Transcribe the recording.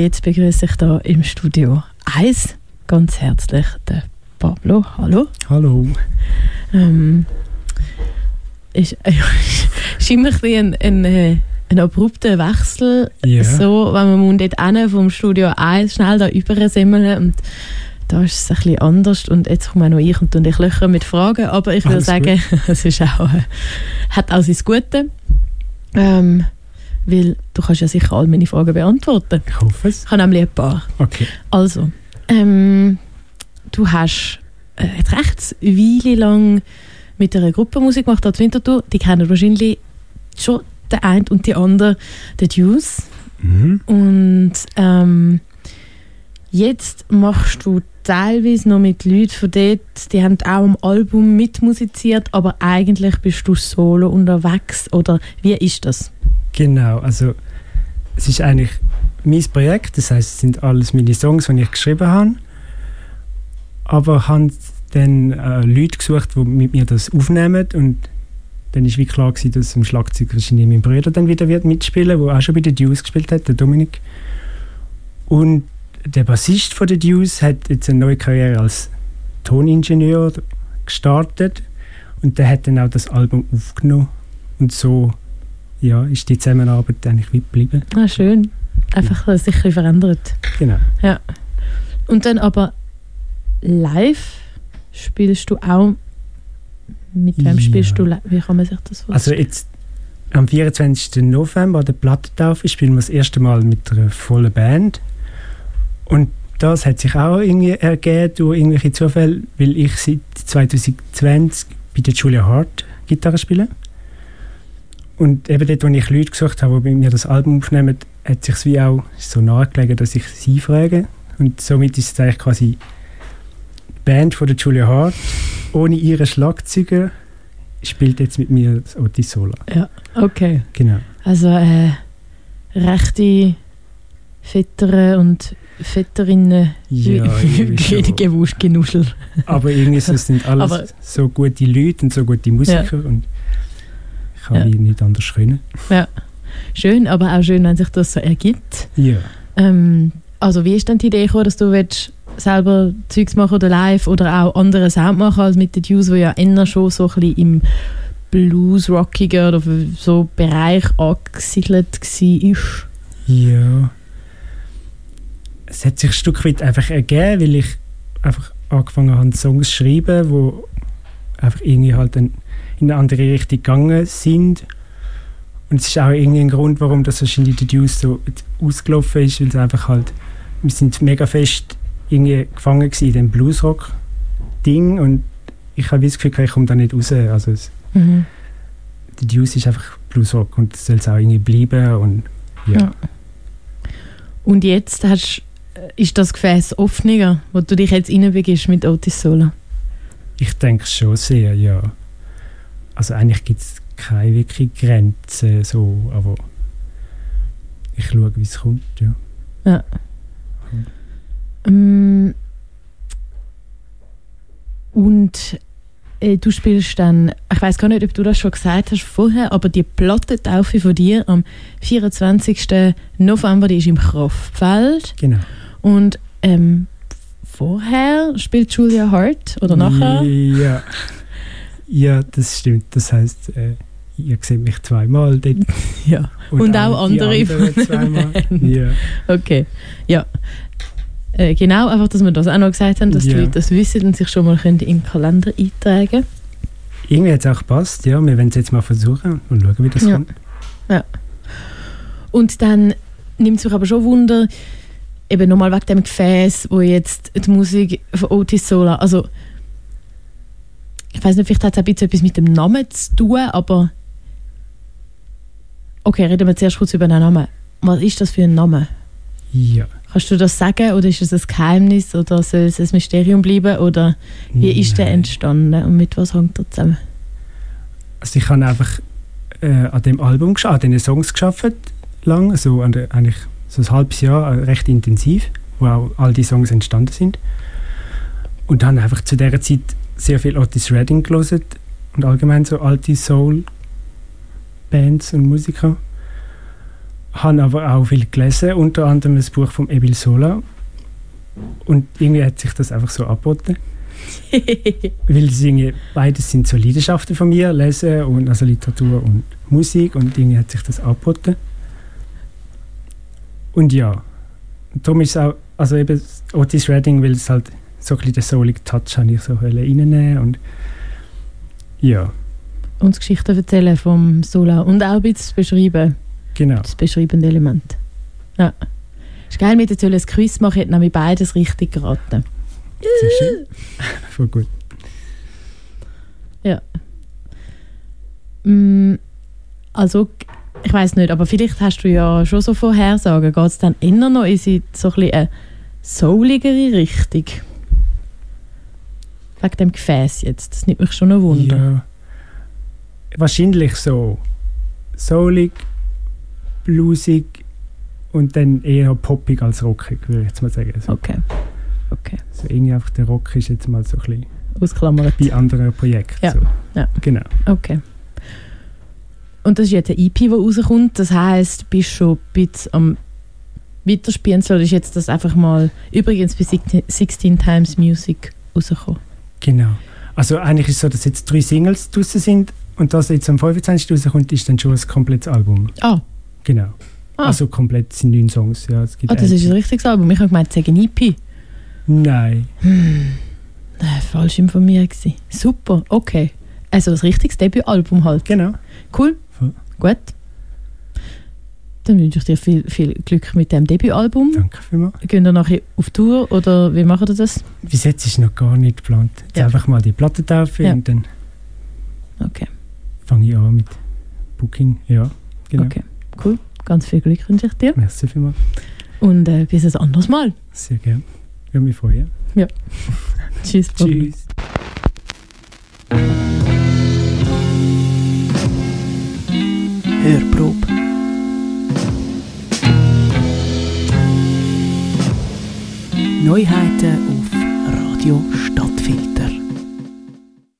Jetzt begrüße ich hier im Studio 1 ganz herzlich den Pablo. Hallo. Hallo. Ähm, ist, äh, ist immer ein, ein, äh, ein abrupter Wechsel. Ja. So, wenn man dort hin vom Studio 1 schnell da übersemmeln und da ist es ein bisschen anders und jetzt komme auch noch ich und dich löcher mit Fragen, aber ich Alles sagen, es ist auch, äh, hat auch sein Gute. Ähm, weil du kannst ja sicher all meine Fragen beantworten. Ich hoffe es. Ich habe nämlich ein paar. Okay. Also, ähm, du hast äh, recht Weile lang mit einer Gruppe Musik gemacht, als Winterthur. Die kennen wahrscheinlich schon der eine und die andere, der Deuce. Mhm. Und ähm, jetzt machst du teilweise noch mit Leuten von dort, die haben auch am Album mitmusiziert, aber eigentlich bist du solo unterwegs. Oder wie ist das? Genau, also es ist eigentlich mein Projekt, das heißt, es sind alles meine Songs, die ich geschrieben habe. Aber habe dann äh, Leute gesucht, die mit mir das aufnehmen und dann wie klar gewesen, dass im Schlagzeug wahrscheinlich mein Bruder dann wieder wird mitspielen, der auch schon bei den Deuce gespielt hat, der Dominik. Und der Bassist von den Deuce hat jetzt eine neue Karriere als Toningenieur gestartet und der hat dann auch das Album aufgenommen und so ja, ist die Zusammenarbeit eigentlich wie geblieben. Ah, schön. Einfach äh, sich ein verändert. Genau. Und dann aber live spielst du auch. Mit wem Ja. spielst du live? Wie kann man sich das vorstellen? Also jetzt am 24. November an der Plattentaufe spielen wir das erste Mal mit einer vollen Band. Und das hat sich auch irgendwie ergeben durch irgendwelche Zufälle, weil ich seit 2020 bei der Julia Hart Gitarre spiele. Und eben dort, wo ich Leute gesucht habe, die bei mir das Album aufnehmen, hat sich wie auch so nahegelegt, dass ich sie frage. Und somit ist es eigentlich quasi die Band von der Julia Hart ohne ihren Schlagzeuger spielt jetzt mit mir das Otis Sola. okay. Genau. Also äh, rechte Väter und Väterinnen Ja, genuschel. Aber irgendwie so, es sind alles Aber- so gute Leute und so gute Musiker und ich kann Ja. nicht anders können. Schön, aber auch schön, wenn sich das so ergibt. Ja. Ähm, also wie ist denn die Idee gekommen, dass du willst selber Zeugs machen oder live oder auch andere Sound machen als mit den Dudes, die ja eher schon so ein bisschen im Blues-rockigen oder so Bereich angesiedelt war? Ja. Es hat sich ein Stück weit einfach ergeben, weil ich einfach angefangen habe, Songs zu schreiben, wo einfach irgendwie halt ein, in eine andere Richtung gegangen sind. Und es ist auch irgendwie ein Grund, warum das wahrscheinlich die Deuce so ausgelaufen ist, weil es einfach halt, wir sind mega fest irgendwie gefangen in dem Bluesrock-Ding und ich habe das Gefühl, ich komme da nicht raus. Also es, Mhm. die Deuce ist einfach Bluesrock und das soll es auch irgendwie bleiben und ja. Ja. Und jetzt hast, äh, ist das Gefäß offener, wo du dich jetzt reinbegibst mit Otis Sola? Ich denke schon sehr, ja. Also eigentlich gibt es keine wirkliche Grenze, so, aber ich schaue, wie es kommt, ja. Ähm, und äh, du spielst dann, ich weiß gar nicht, ob du das schon gesagt hast vorher, aber die Plattentaufe von dir am 24. November, die ist im Kraftfeld. Genau. Und ähm, vorher spielt Julia Hart oder nachher? Ja. Ja, das stimmt. Das heißt, äh, ihr seht mich zweimal dort. Ja. Und auch die andere anderen von zweimal. Ja. Okay, ja. Äh, genau, einfach, dass wir das auch noch gesagt haben, dass die Ja. Leute das wissen und sich schon mal können den Kalender eintragen Irgendwie hat es auch gepasst, ja. Wir werden es jetzt mal versuchen und schauen, wie das Ja. kommt. Und dann nimmt es mich aber schon Wunder, eben nochmal wegen dem Gefäß, wo jetzt die Musik von Otis Sola, also ich weiß nicht, vielleicht hat es ein bisschen etwas mit dem Namen zu tun, aber okay, reden wir zuerst kurz über den Namen. Was ist das für ein Name? Ja. Kannst du das sagen oder ist es ein Geheimnis oder soll es ein Mysterium bleiben oder wie ist der Nein. entstanden und mit was hängt er zusammen? Also ich habe einfach äh, an dem Album geschafft, an den Songs geschafft, lang, so an der, eigentlich so ein halbes Jahr, äh, recht intensiv, wo auch all die Songs entstanden sind. Und dann einfach zu dieser Zeit sehr viel Otis Redding gelesen und allgemein so alte Soul-Bands und Musiker. habe aber auch viel gelesen, unter anderem das Buch von Emil Sola. Und irgendwie hat sich das einfach so angeboten. Weil irgendwie, beides sind so Leidenschaften von mir, Lesen und also Literatur und Musik und irgendwie hat sich das angeboten. Und ja, darum ist es auch, also eben Otis Redding, weil es halt so ein bisschen den soulig Touch habe ich so reinnehmen und ja. Uns Geschichten erzählen vom Sola und auch ein bisschen beschreiben. Genau. Das beschreibende Element. Ja. Ist geil, mit der ein Quiz machen, hätten nämlich beides richtig geraten. Sehr schön. Voll gut. Ja. Mm, also, ich weiß nicht, aber vielleicht hast du ja schon so Vorhersagen. Geht es dann eher noch in so ein bisschen eine souligere Richtung? Wegen dem Gefäß jetzt. Das nimmt mich schon ein Wunder. Ja. Wahrscheinlich so soulig, bluesig und dann eher poppig als rockig, würde ich jetzt mal sagen. So, Okay. Okay. so irgendwie einfach der Rock ist jetzt mal so ein bisschen Ausklammert. bei anderen Projekten. Ja. So. Ja. Genau. Okay. Und das ist jetzt eine EP, die rauskommt. Das heisst, du bist schon ein bisschen am Weiterspielen. Oder ist jetzt das einfach mal übrigens bei 16 Times Music rausgekommen? Genau. Also eigentlich ist es so, dass jetzt drei Singles draussen sind und das jetzt am 25. rauskommt, ist dann schon ein komplettes Album. Ah, Genau. Ah. Also komplett sind neun Songs. Ja, es gibt ah das ist ein richtiges Album. Ich habe gemeint, es sei eine EP. Nein. Äh, falsch informiert gewesen. Super, okay. Also ein richtiges Debütalbum halt. Genau. Cool. Gut. Dann wünsche ich dir viel, viel Glück mit dem Debütalbum. Danke vielmals. Gehen wir nachher auf Tour oder wie machen wir das? Bis jetzt ist noch gar nicht geplant. Jetzt Ja. einfach mal die Platte taufen Ja. und dann Okay, fange ich an mit Booking. Ja, genau. okay, cool. Ganz viel Glück wünsche ich dir. Merci vielmals. Und äh, bis ein anderes Mal. Sehr gerne. Würde mich freuen. Tschüss. Bobby. Tschüss. Neuheiten auf Radio Stadtfilter.